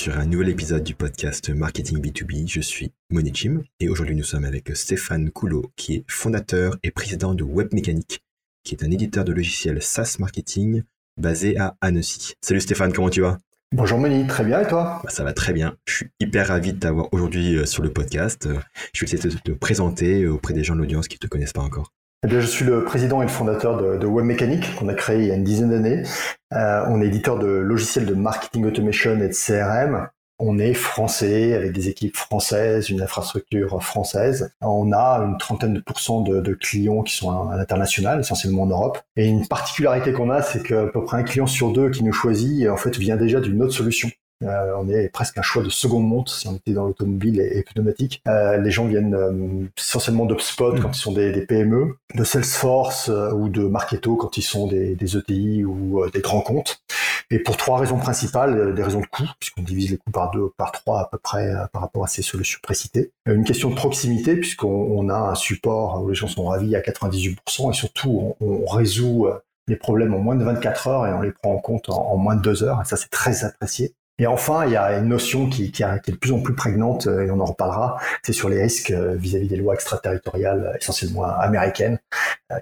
Sur un nouvel épisode du podcast Marketing B2B. Je suis Monichim et aujourd'hui nous sommes avec Stéphane Coulot qui est fondateur et président de Web Mécanique, qui est un éditeur de logiciels SaaS marketing basé à Annecy. Salut Stéphane, comment tu vas? Bonjour Moni, très bien et toi? Bah, Ça va très bien. Je suis hyper ravi de t'avoir aujourd'hui euh, sur le podcast. Euh, je vais essayer de te présenter auprès des gens de l'audience qui ne te connaissent pas encore. Eh bien, je suis le président et le fondateur de, de qu'on a créé il y a une dizaine d'années. Euh, on est éditeur de logiciels de marketing automation et de CRM. On est français avec des équipes françaises, une infrastructure française. On a une trentaine de pourcents de, de clients qui sont à, l'international, essentiellement en Europe. Et une particularité qu'on a, c'est qu'à peu près un client sur deux qui nous choisit, en fait, vient déjà d'une autre solution. Euh, on est presque un choix de seconde montre si on était dans l'automobile et, pneumatique. Euh, les gens viennent euh, essentiellement d'UpSpot mm. quand ils sont des, PME, de Salesforce ou de Marketo quand ils sont des, des ETI ou des grands comptes. Et pour trois raisons principales, des raisons de coût, puisqu'on divise les coûts par deux, par trois à peu près par rapport à ces solutions précitées. Une question de proximité, puisqu'on a un support où les gens sont ravis à 98%, et surtout on, résout les problèmes en moins de 24 heures et on les prend en compte en, en moins de deux heures, et ça c'est très apprécié. Et enfin, il y a une notion qui, qui, est de plus en plus prégnante, euh, et on en reparlera, c'est sur les risques euh, vis-à-vis des lois extraterritoriales, euh, essentiellement américaines,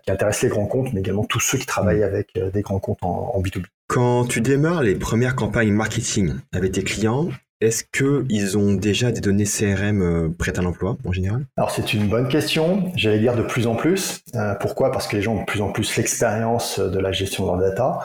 qui intéressent les grands comptes, mais également tous ceux qui travaillent avec des grands comptes en, en B2B. Quand tu démarres les premières campagnes marketing avec tes clients, est-ce qu'ils ont déjà des données CRM prêtes à l'emploi en général? Alors c'est une bonne question, j'allais dire de plus en plus. pourquoi? Parce que les gens ont de plus en plus l'expérience de la gestion de leur data.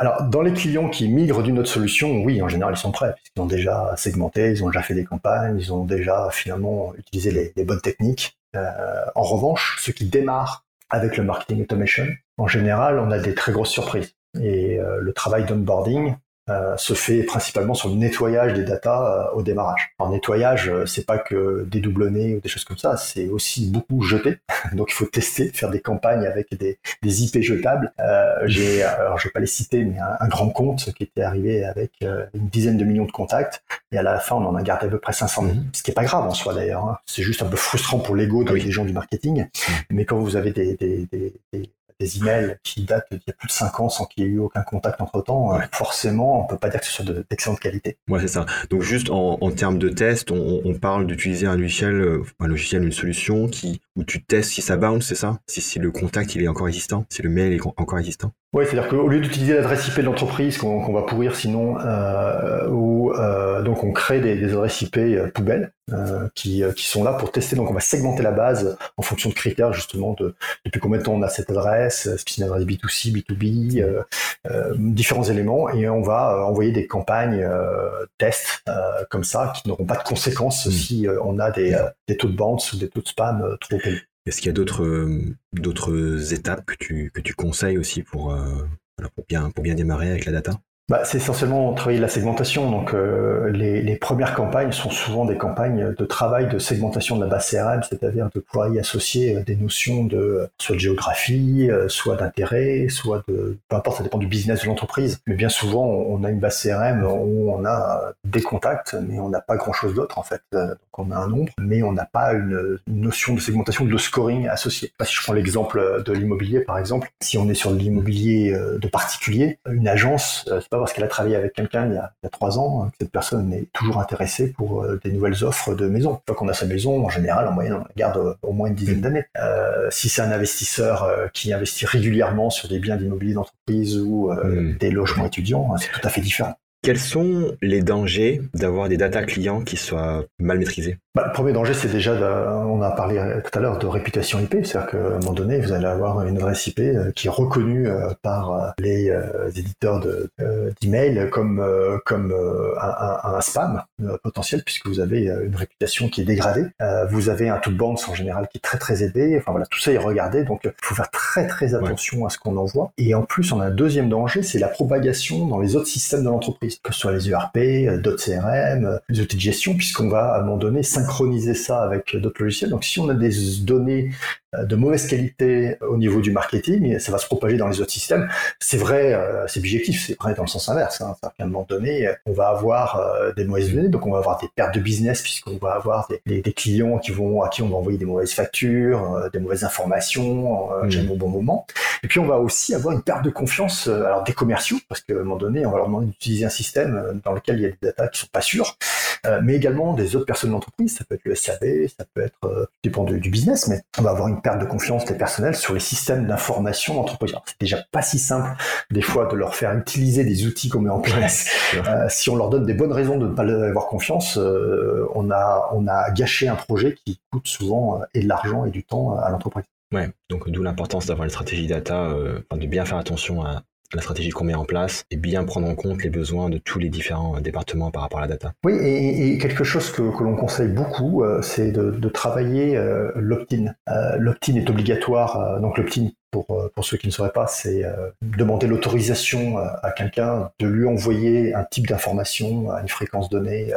Alors, dans les clients qui migrent d'une autre solution, oui, en général, ils sont prêts, puisqu'ils ont déjà segmenté, ils ont déjà fait des campagnes, ils ont déjà finalement utilisé les, bonnes techniques. Euh, en revanche, ceux qui démarrent avec le marketing automation, en général, on a des très grosses surprises. Et euh, le travail d'onboarding, euh, se fait principalement sur le nettoyage des datas euh, au démarrage. En nettoyage, euh, c'est pas que des doublonnés ou des choses comme ça, c'est aussi beaucoup jeter. Donc il faut tester, faire des campagnes avec des, des IP jetables. j'ai, alors je vais pas les citer, mais un, grand compte qui était arrivé avec une dizaine de millions de contacts, et à la fin on en a gardé à peu près 500 000. Mhm. Ce qui est pas grave en soi d'ailleurs. Hein. C'est juste un peu frustrant pour l'ego des gens du marketing. Mhm. Mais quand vous avez des, des, des, des emails qui datent d'il y a plus de 5 ans sans qu'il y ait eu aucun contact entre temps, euh, forcément, on peut pas dire que ce soit d'excellente qualité. Ouais, c'est ça. Donc juste en, en termes de test, on, on parle d'utiliser un logiciel, euh, un logiciel, une solution qui où tu testes si ça bounce, c'est ça? Si, si le contact il est encore existant, si le mail est encore existant? Oui, c'est-à-dire qu'au lieu d'utiliser l'adresse IP de l'entreprise qu'on va pourrir sinon, euh, ou euh, donc on crée des, des adresses IP euh, poubelles euh, qui, qui, sont là pour tester. Donc on va segmenter la base en fonction de critères justement de depuis combien de temps on a cette adresse, est-ce que c'est une adresse B2C, B2B, euh, différents éléments, et on va envoyer des campagnes tests comme ça qui n'auront pas de conséquences hmm. si on a des, des taux de bounce ou des taux de spam trop élevés. Est-ce qu'il y a d'autres euh, d'autres étapes que tu que tu conseilles aussi pour euh, pour bien pour bien démarrer avec la data? Bah, c'est essentiellement travailler la segmentation. Donc, euh, les, les, premières campagnes sont souvent des campagnes de travail de segmentation de la base CRM, c'est-à-dire de pouvoir y associer euh, des notions de soit de géographie, euh, soit d'intérêt, soit de peu importe, ça dépend du business de l'entreprise. Mais bien souvent, on a une base CRM où on a des contacts, mais on n'a pas grand-chose d'autre en fait. Donc, on a un nombre, mais on n'a pas une, notion de segmentation, de scoring associé. Si je prends l'exemple de l'immobilier, par exemple, si on est sur l'immobilier de particulier, une agence, c'est pas parce qu'elle a travaillé avec quelqu'un il, y a trois ans que cette personne est toujours intéressée pour euh, des nouvelles offres de maison. Une fois qu'on a sa maison, en général, en moyenne, on la garde euh, au moins une dizaine mm. d'années. Euh, si c'est un investisseur qui investit régulièrement sur des biens d'immobilier d'entreprise ou mm. des logements étudiants, c'est tout à fait différent. Quels sont les dangers d'avoir des data clients qui soient mal maîtrisés? Bah, Le premier danger, c'est déjà, on a parlé tout à l'heure de réputation IP, c'est-à-dire qu'à un moment donné, vous allez avoir une adresse IP euh, qui est reconnue euh, par euh, les éditeurs d'email comme, comme un, un, spam potentiel, puisque vous avez une réputation qui est dégradée. Vous avez un de bounce en général qui est très très élevé. Enfin voilà, tout ça est regardé, donc il faut faire très très attention à ce qu'on envoie. Et en plus, on a un deuxième danger, c'est la propagation dans les autres systèmes de l'entreprise que ce soit les ERP, d'autres CRM, les outils de gestion, puisqu'on va à un moment donné synchroniser ça avec d'autres logiciels. Donc si on a des données de mauvaise qualité au niveau du marketing, ça va se propager dans les autres systèmes. C'est vrai, euh, c'est objectif, c'est vrai dans le sens inverse. Hein. À un moment donné, on va avoir euh, des mauvaises données, donc on va avoir des pertes de business puisqu'on va avoir des, des, clients qui vont à qui on va envoyer des mauvaises factures, des mauvaises informations, mmh. jamais au bon moment. Et puis on va aussi avoir une perte de confiance, alors des commerciaux, parce qu'à un moment donné, on va leur demander d'utiliser un système dans lequel il y a des datas qui sont pas sûres, mais également des autres personnes de l'entreprise. Ça peut être le SAV, ça peut être dépend du, du business, mais on va avoir une perte de confiance des personnels sur les systèmes d'information d'entreprise. C'est déjà pas si simple des fois de leur faire utiliser des outils qu'on met en place. Euh, si on leur donne des bonnes raisons de ne pas avoir confiance, euh, on, a, on a gâché un projet qui coûte souvent euh, et de l'argent et du temps à l'entreprise. Ouais, donc d'où l'importance d'avoir une stratégie data, de bien faire attention à, la stratégie qu'on met en place et bien prendre en compte les besoins de tous les différents euh, départements par rapport à la data. Oui, et, quelque chose que, l'on conseille beaucoup, euh, c'est de, travailler euh, l'opt-in. l'opt-in est obligatoire, donc l'opt-in pour, pour ceux qui ne sauraient pas, c'est demander l'autorisation à quelqu'un de lui envoyer un type d'information à une fréquence donnée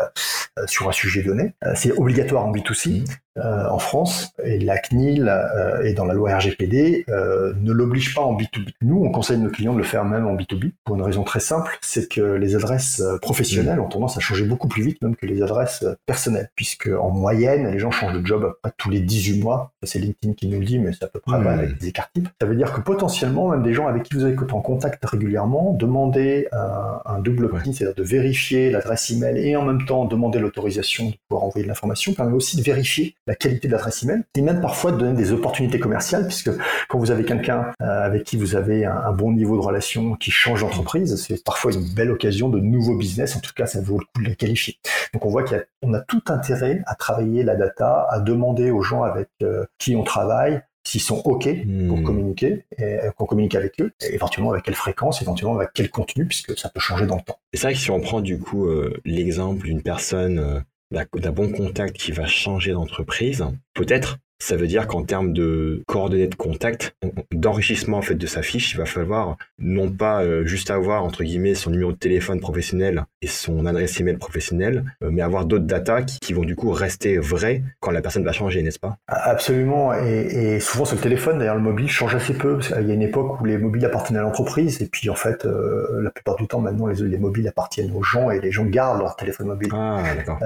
sur un sujet donné. c'est obligatoire en B2C. Euh, en France et la CNIL euh, et dans la loi RGPD euh, ne l'oblige pas en B2B. Nous, on conseille nos clients de le faire même en B2B pour une raison très simple, c'est que les adresses professionnelles ont tendance à changer beaucoup plus vite même que les adresses personnelles, puisque en moyenne, les gens changent de job à tous les 18 mois. C'est LinkedIn qui nous le dit, mais c'est à peu près mmh. avec des écarts types. Ça veut dire que potentiellement, même des gens avec qui vous êtes en contact régulièrement, demander un, un double opt c'est-à-dire de vérifier l'adresse email et en même temps demander l'autorisation de pouvoir envoyer de l'information, permet aussi de vérifier la qualité de l'adresse email, et même parfois de donner des opportunités commerciales, puisque quand vous avez quelqu'un euh, avec qui vous avez un, bon niveau de relation qui change d'entreprise, c'est parfois une belle occasion de nouveaux business, en tout cas ça vaut le coup de les qualifier. Donc on voit qu'on a, a, tout intérêt à travailler la data, à demander aux gens avec euh, qui on travaille s'ils sont OK pour hmm. communiquer, et euh, qu'on communique avec eux, et éventuellement avec quelle fréquence, éventuellement avec quel contenu, puisque ça peut changer dans le temps. C'est vrai que si on prend du coup l'exemple d'une personne d'un bon contact qui va changer d'entreprise, peut-être ça veut dire qu'en termes de coordonnées de contact, d'enrichissement en fait de sa fiche, il va falloir non pas euh, juste avoir entre guillemets son numéro de téléphone professionnel et son adresse email professionnelle, euh, mais avoir d'autres datas qui, vont du coup rester vraies quand la personne va changer, n'est-ce pas? Absolument. Et, souvent sur le téléphone, d'ailleurs, le mobile change assez peu. Il y a une époque où les mobiles appartenaient à l'entreprise, et puis en fait, euh, la plupart du temps maintenant, les, les, mobiles appartiennent aux gens et les gens gardent leur téléphone mobile. Ah,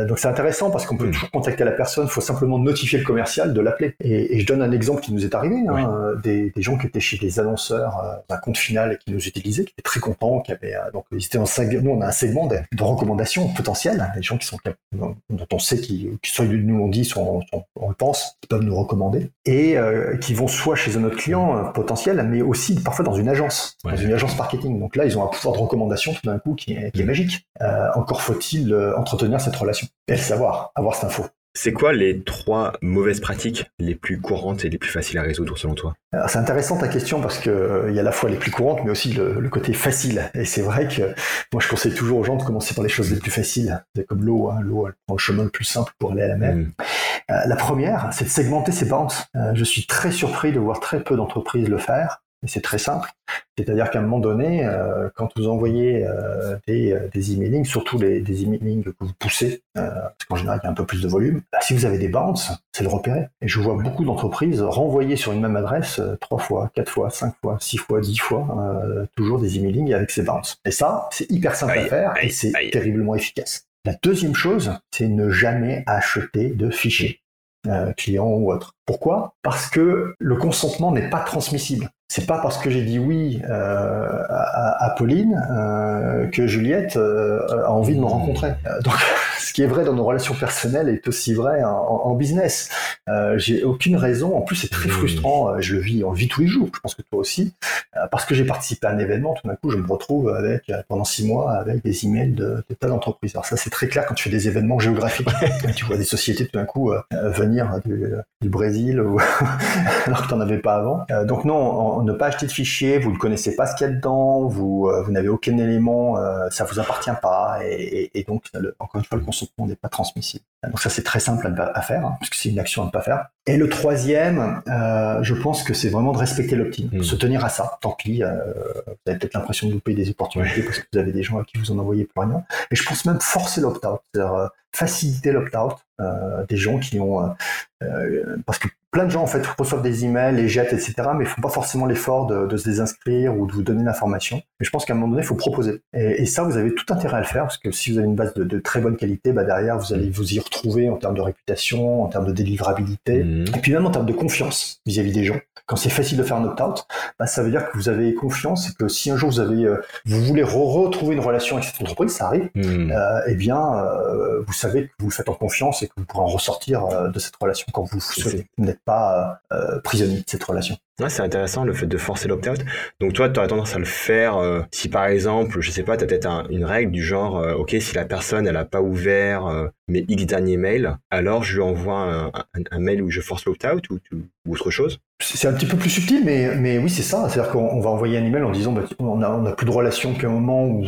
donc c'est intéressant parce qu'on peut hmm. toujours contacter la personne. Il faut simplement notifier le commercial de l'appeler. Et, je donne un exemple qui nous est arrivé, hein, des, gens qui étaient chez des annonceurs euh, d'un compte final et qui nous utilisaient, qui étaient très contents, qui avaient euh, donc ils étaient en nous on a un segment de, recommandations potentielles, hein, des gens qui sont dont on sait qui, qui soit nous on dit, sont, on le pense, qui peuvent nous recommander et euh, qui vont soit chez un autre client potentiel, mais aussi parfois dans une agence, dans une agence marketing. Donc là ils ont un pouvoir de recommandation tout d'un coup qui est, qui est magique. encore faut-il entretenir cette relation et le savoir, avoir cette info. C'est quoi les trois mauvaises pratiques les plus courantes et les plus faciles à résoudre selon toi? C'est intéressant ta question parce que euh, il y a à la fois les plus courantes mais aussi le, côté facile. Et c'est vrai que moi je conseille toujours aux gens de commencer par les choses les plus faciles. C'est comme l'eau, hein. l'eau elle prend le chemin le plus simple pour aller à la mer. Mm. Euh, la première, c'est de segmenter ses bounces. Euh, je suis très surpris de voir très peu d'entreprises le faire. Et c'est très simple. C'est-à-dire qu'à un moment donné, euh, quand vous envoyez euh, des, euh, des emailing, surtout les, des emailing que vous poussez, parce qu'en général il y a un peu plus de volume, bah, si vous avez des bounces, c'est le repérer. Et je vois beaucoup d'entreprises renvoyer sur une même adresse trois fois, quatre fois, cinq fois, six fois, dix fois, toujours des emailing avec ces bounces. Et ça, c'est hyper simple à faire et c'est terriblement efficace. La deuxième chose, c'est ne jamais acheter de fichiers. clients ou autres. Pourquoi? Parce que le consentement n'est pas transmissible c'est pas parce que j'ai dit oui euh, à, Pauline euh, que Juliette euh, a envie de me rencontrer. Donc, ce qui est vrai dans nos relations personnelles est aussi vrai en, business. j'ai aucune raison. En plus, c'est très frustrant. Je le vis, on le vit tous les jours. Je pense que toi aussi, parce que j'ai participé à un événement. Tout d'un coup, je me retrouve avec pendant six mois avec des emails de, de tas d'entreprises. Alors ça, c'est très clair quand tu fais des événements géographiques. tu vois des sociétés tout d'un coup venir du, Brésil ou alors que tu n'en avais pas avant. donc non ne pas acheter de fichiers, vous ne connaissez pas ce qu'il y a dedans, vous, vous n'avez aucun élément, ça vous appartient pas, et, donc, encore une fois, le consentement n'est pas transmissible. Donc ça, c'est très simple à, faire, hein, puisque c'est une action à ne pas faire. Et le troisième, euh, je pense que c'est vraiment de respecter l'opt-in, hmm. se tenir à ça. Tant pis, euh, vous avez peut-être l'impression de louper des opportunités parce que vous avez des gens à qui vous en envoyez plus rien. Et je pense même forcer l'opt-out, c'est-à-dire euh, faciliter l'opt-out euh, des gens qui ont euh, euh, parce que plein de gens en fait reçoivent des emails, les jettent, etc. Mais ils font pas forcément l'effort de, de, se désinscrire ou de vous donner l'information. Mais je pense qu'à un moment donné, il faut proposer. Et, et, ça, vous avez tout intérêt à le faire parce que si vous avez une base de, de très bonne qualité, bah derrière, vous allez vous y retrouver en termes de réputation, en termes de délivrabilité, mmh. et puis même en termes de confiance vis-à-vis des gens. Quand c'est facile de faire un opt-out, bah, ça veut dire que vous avez confiance et que si un jour vous avez, vous voulez retrouver une relation avec cette entreprise, ça arrive. Mmh. Euh, eh bien, vous savez que vous le faites en confiance et que vous pourrez en ressortir de cette relation quand vous, pas euh, prisonnier de cette relation. C'est intéressant le fait de forcer l'opt-out. Donc toi, tu aurais tendance à le faire euh, si par exemple, je sais pas, tu as peut-être une règle du genre, euh, ok, si la personne elle a pas ouvert euh, mes X derniers mails, alors je lui envoie un, mail où je force l'opt-out ou, autre chose. C'est un petit peu plus subtil, mais, mais oui, c'est ça. C'est-à-dire qu'on va envoyer un email en disant, bah, on a, on a plus de relation qu'un moment où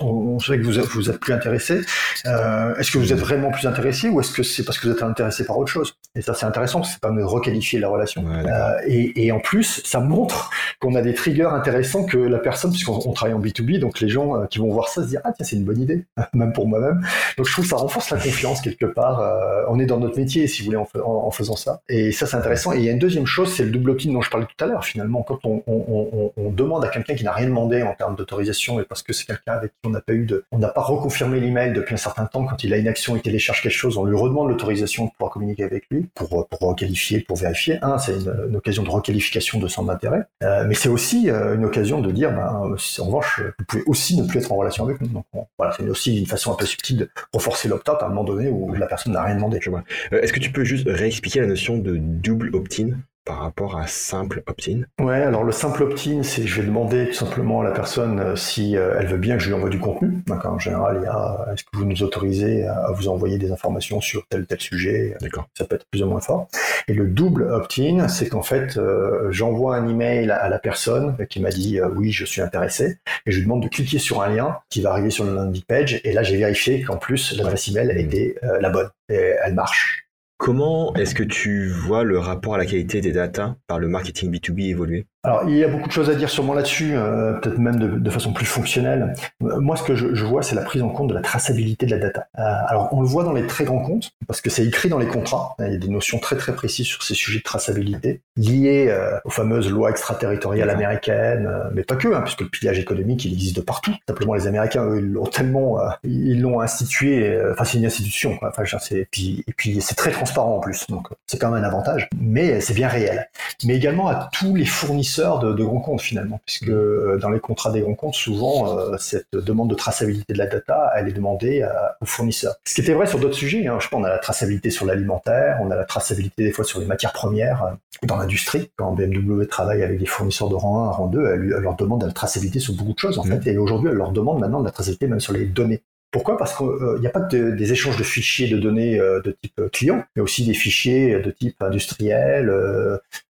on, sait que vous êtes, vous êtes plus intéressé. est-ce que vous êtes vraiment plus intéressé ou est-ce que c'est parce que vous êtes intéressé par autre chose? Et ça, c'est intéressant. C'est pas de requalifier la relation. et, et et en plus, ça montre qu'on a des triggers intéressants que la personne, puisqu'on travaille en B2B, donc les gens euh, qui vont voir ça se disent ah tiens c'est une bonne idée, même pour moi-même. Donc je trouve que ça renforce la confiance quelque part. Euh, on est dans notre métier, si vous voulez, en, faisant ça. Et ça c'est intéressant. Et il y a une deuxième chose, c'est le double opt-in dont je parlais tout à l'heure. Finalement, quand on, demande à quelqu'un qui n'a rien demandé en termes d'autorisation, et parce que c'est quelqu'un avec qui on n'a pas eu de, on n'a pas reconfirmé l'email depuis un certain temps, quand il a une action et télécharge quelque chose, on lui redemande l'autorisation pour pouvoir communiquer avec lui, pour pour qualifier, pour vérifier. Un, c'est une, occasion de requalifier de centre d'intérêt. Euh, mais c'est aussi euh, une occasion de dire, ben, en revanche, vous pouvez aussi ne plus être en relation avec nous. Donc voilà, c'est aussi une façon un peu subtile de renforcer l'opt-out à un moment donné où la personne n'a rien demandé. Euh, est-ce que tu peux juste réexpliquer la notion de double opt-in? Par rapport à simple opt-in Ouais, alors le simple opt-in, c'est je vais demander tout simplement à la personne euh, si euh, elle veut bien que je lui envoie du contenu. en général, il y a est-ce que vous nous autorisez à vous envoyer des informations sur tel ou tel sujet D'accord. Ça peut être plus ou moins fort. Et le double opt-in, c'est qu'en fait, euh, j'envoie un email à la personne qui m'a dit oui, je suis intéressé, et je lui demande de cliquer sur un lien qui va arriver sur le landing page. Et là, j'ai vérifié qu'en plus l'adresse email était la bonne. Et elle marche. Comment est-ce que tu vois le rapport à la qualité des data par le marketing B2B évoluer? Alors, il y a beaucoup de choses à dire sûrement là-dessus, euh, peut-être même de, de, façon plus fonctionnelle. Euh, moi, ce que je, je vois, c'est la prise en compte de la traçabilité de la data. Euh, alors, on le voit dans les très grands comptes, parce que c'est écrit dans les contrats. Il y a des notions très très précises sur ces sujets de traçabilité, liées euh, aux fameuses lois extraterritoriales américaines, mais pas que, hein, puisque le pillage économique, il existe de partout. Simplement, les Américains, eux, ils l'ont tellement, ils l'ont institué. Enfin, c'est une institution. Quoi. Enfin, c'est, et puis, et puis, c'est très transparent en plus, donc c'est quand même un avantage. Mais c'est bien réel. Mais également à tous les fournisseurs de, grands comptes finalement, puisque euh, dans les contrats des grands comptes, souvent euh, cette demande de traçabilité de la data, elle est demandée aux fournisseurs. Ce qui était vrai sur d'autres sujets, hein, je pense on a la traçabilité sur l'alimentaire, on a la traçabilité des fois sur les matières premières euh, dans l'industrie. Quand BMW travaille avec des fournisseurs de rang 1, rang 2, elle, leur demande la traçabilité sur beaucoup de choses en mmh. fait, et aujourd'hui elle leur demande maintenant de la traçabilité même sur les données. Pourquoi? Parce qu'il n'y a pas de, des échanges de fichiers de données de type client, mais aussi des fichiers de type industriel,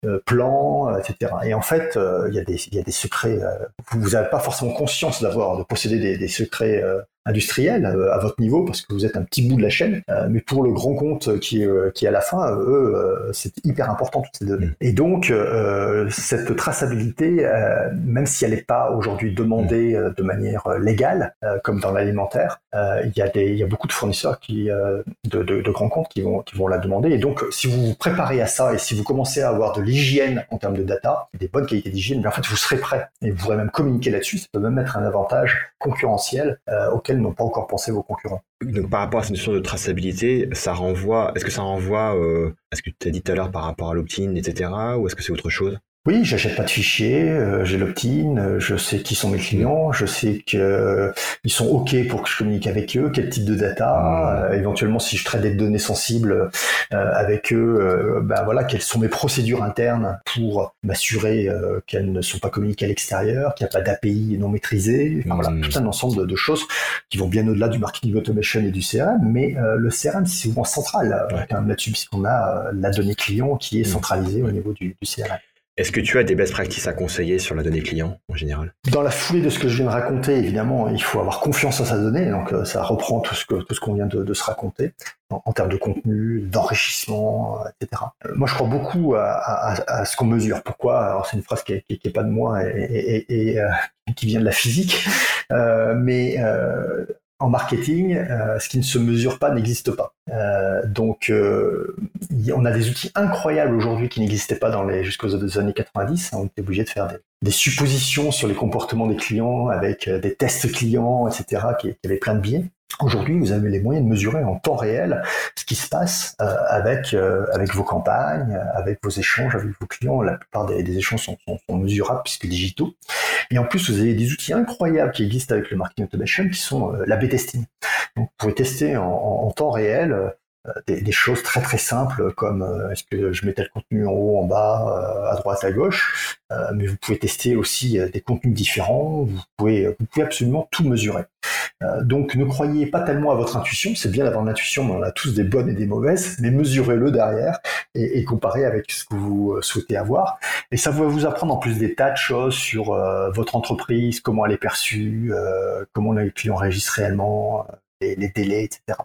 euh, plan, etc. Et en fait, euh, il y, a des, secrets. Euh, vous n'avez pas forcément conscience d'avoir, de posséder des secrets industriels à votre niveau parce que vous êtes un petit bout de la chaîne. mais pour le grand compte qui est, qui est à la fin, eux, c'est hyper important toutes ces données. Et donc, cette traçabilité, même si elle n'est pas aujourd'hui demandée de manière légale, comme dans l'alimentaire, il y a des, il y a beaucoup de fournisseurs qui, de, de, grands comptes qui vont, qui vont la demander. Et donc, si vous vous préparez à ça et si vous commencez à avoir de hygiène en termes de data, des bonnes qualités d'hygiène, mais en fait vous serez prêt et vous pourrez même communiquer là-dessus. Ça peut même être un avantage concurrentiel euh, n'ont pas encore pensé vos concurrents. Donc par rapport à cette notion de traçabilité, ça renvoie, est-ce que ça renvoie euh, à ce que tu as dit tout à l'heure par rapport à l'opt-in, etc., ou est-ce que c'est autre chose? Oui, j'achète pas de fichiers, euh, j'ai l'opt-in, euh, je sais qui sont mes clients, je sais que euh, sont ok pour que je communique avec eux, quel type de data, éventuellement si je traite des données sensibles avec eux, ben voilà, quelles sont mes procédures internes pour m'assurer qu'elles ne sont pas communiquées à l'extérieur, qu'il n'y a pas d'API non maîtrisé, enfin, voilà, tout un ensemble de, choses qui vont bien au-delà du marketing automation et du CRM, mais le CRM c'est souvent central quand même là-dessus puisqu'on a la donnée client qui est centralisée au niveau du, du CRM. Est-ce que tu as des best practices à conseiller sur la donnée client en général? Dans la foulée de ce que je viens de raconter, évidemment, il faut avoir confiance en sa donnée. Donc, euh, ça reprend tout ce qu'on vient de, se raconter en, termes de contenu, d'enrichissement, etc. Euh, moi, je crois beaucoup à, ce qu'on mesure. Pourquoi? Alors, c'est une phrase qui n'est pas de moi et, euh, qui vient de la physique, mais en marketing, euh, ce qui ne se mesure pas n'existe pas. Euh, donc, euh, on a des outils incroyables aujourd'hui qui n'existaient pas dans les jusqu'aux années 90. On était obligé de faire des, suppositions sur les comportements des clients avec des tests clients, etc., qui, qui avaient plein de biais. Aujourd'hui, vous avez les moyens de mesurer en temps réel ce qui se passe euh, avec euh, avec vos campagnes, avec vos échanges avec vos clients. La plupart des, échanges sont, sont, mesurables puisque digitaux. Et en plus, vous avez des outils incroyables qui existent avec le marketing automation qui sont euh, l'A/B testing. Donc, vous pouvez tester en, en temps réel des, des, choses très très simples comme est-ce que je mettais le contenu en haut, en bas, à droite, à gauche. mais vous pouvez tester aussi des contenus différents. Vous pouvez vous pouvez absolument tout mesurer. Euh, donc ne croyez pas tellement à votre intuition, c'est bien d'avoir une intuition, mais on a tous des bonnes et des mauvaises, mais mesurez-le derrière et, comparez avec ce que vous euh, souhaitez avoir. Et ça va vous apprendre en plus des tas de choses sur euh, votre entreprise, comment elle est perçue, comment les clients réagissent réellement, les, délais, etc.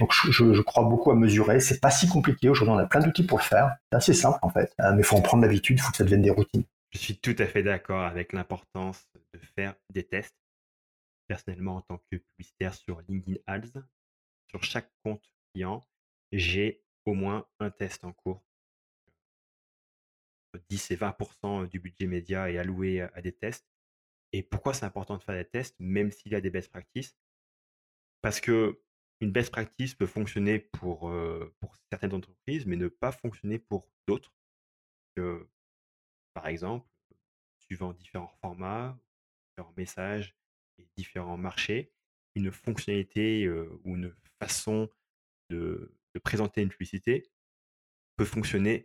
Donc je, crois beaucoup à mesurer. C'est pas si compliqué. Aujourd'hui, on a plein d'outils pour le faire. C'est assez simple en fait, mais il faut en prendre l'habitude. Il faut que ça devienne des routines. Je suis tout à fait d'accord avec l'importance de faire des tests personnellement en tant que publicitaire sur LinkedIn Ads, sur chaque compte client, j'ai au moins un test en cours. 10 et 20% du budget média est alloué à des tests. Et pourquoi c'est important de faire des tests, même s'il y a des best practices? Parce que une best practice peut fonctionner pour, pour certaines entreprises, mais ne pas fonctionner pour d'autres. par exemple, suivant différents formats, différents messages, différents marchés, une fonctionnalité ou une façon de, présenter une publicité peut fonctionner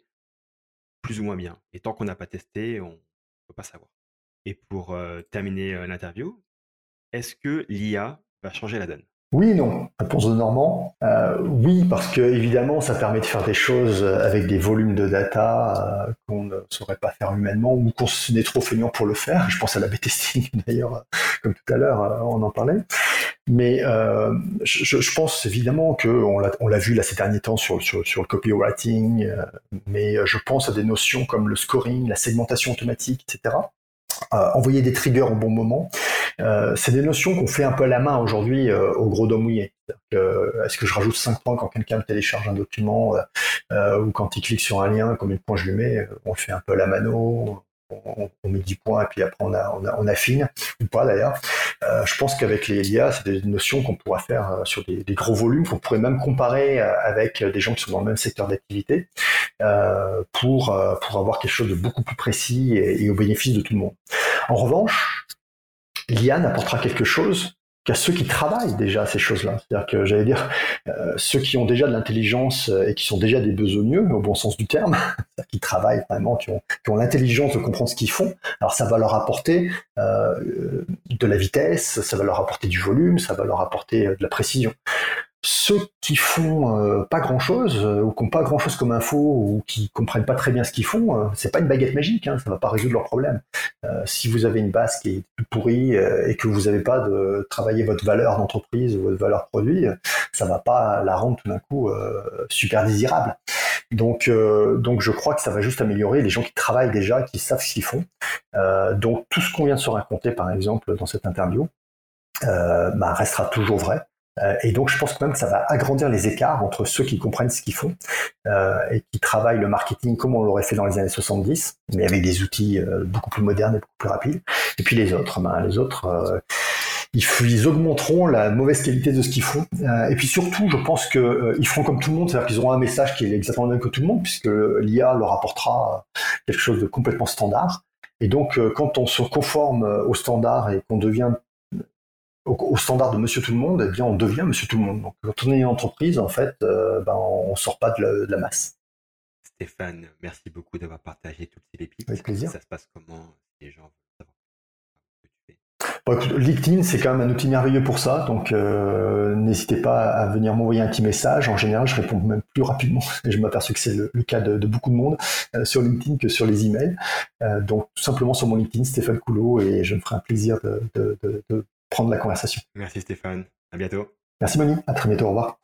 plus ou moins bien. Et tant qu'on n'a pas testé, on ne peut pas savoir. Et pour terminer l'interview, est-ce que l'IA va changer la donne? Oui non. Réponse de Normand. Euh, oui, parce que évidemment, ça permet de faire des choses avec des volumes de data euh, qu'on ne saurait pas faire humainement ou qu'on est trop feignant pour le faire. Je pense à la B-testing d'ailleurs, comme tout à l'heure, euh, on en parlait. Mais euh, je, je, pense évidemment que on l'a vu là ces derniers temps sur, sur, sur le copywriting, euh, mais je pense à des notions comme le scoring, la segmentation automatique, etc. Euh, envoyer des triggers au bon moment. Euh, c'est des notions qu'on fait un peu à la main aujourd'hui euh, au gros dos mouillé. Est-ce que je rajoute 5 points quand quelqu'un télécharge un document ou quand il clique sur un lien, combien de points je lui mets On le fait un peu à la mano, on, met 10 points et puis après on, a, on, affine, ou pas d'ailleurs. Euh, je pense qu'avec les LIA, c'est des notions qu'on pourra faire euh, sur des, gros volumes, qu'on pourrait même comparer euh, avec des gens qui sont dans le même secteur d'activité pour, pour avoir quelque chose de beaucoup plus précis et au bénéfice de tout le monde. En revanche, l'IA n'apportera quelque chose qu'à ceux qui travaillent déjà ces choses-là. C'est-à-dire que j'allais dire euh, ceux qui ont déjà de l'intelligence euh, et qui sont déjà des besogneux, au bon sens du terme, qui travaillent vraiment, qui ont, qui ont l'intelligence de comprendre ce qu'ils font. Alors ça va leur apporter euh, de la vitesse, ça va leur apporter du volume, ça va leur apporter de la précision ceux qui font euh, pas grand chose euh, ou qui n'ont pas grand chose comme info ou qui comprennent pas très bien ce qu'ils font, euh, c'est pas une baguette magique, hein, ça va pas résoudre leur problème. si vous avez une base qui est pourrie et que vous n'avez pas de travailler votre valeur d'entreprise ou votre valeur produit, ça va pas la rendre tout d'un coup super désirable. Donc, donc je crois que ça va juste améliorer les gens qui travaillent déjà, qui savent ce qu'ils font. donc tout ce qu'on vient de se raconter, par exemple, dans cette interview, bah, restera toujours vrai. Euh, et donc, je pense quand même que ça va agrandir les écarts entre ceux qui comprennent ce qu'ils font euh, et qui travaillent le marketing comme on l'aurait fait dans les années 70, mais avec des outils euh, beaucoup plus modernes et beaucoup plus rapides. Et puis les autres, ben, les autres, ils, ils, augmenteront la mauvaise qualité de ce qu'ils font. et puis surtout, je pense qu'ils feront comme tout le monde, c'est-à-dire qu'ils auront un message qui est exactement le même que tout le monde, puisque l'IA leur apportera quelque chose de complètement standard. Et donc, quand on se conforme au standard et qu'on devient au, standard de Monsieur Tout le Monde, eh bien, on devient Monsieur Tout le Monde. Donc, quand on est une entreprise, en fait, euh, ben, on sort pas de la, masse. Stéphane, merci beaucoup d'avoir partagé toutes ces pépites. Avec plaisir. Ça se passe comment les gens LinkedIn, c'est quand même un outil merveilleux pour ça, donc euh, n'hésitez pas à venir m'envoyer un petit message. En général, je réponds même plus rapidement, et je m'aperçois que c'est le, cas de, beaucoup de monde euh, sur LinkedIn que sur les emails. Euh, donc tout simplement sur mon LinkedIn, Stéphane Coulot, et je me ferai un plaisir de, de prendre la conversation. Merci Stéphane, à bientôt. Merci Moni, à très bientôt, au revoir.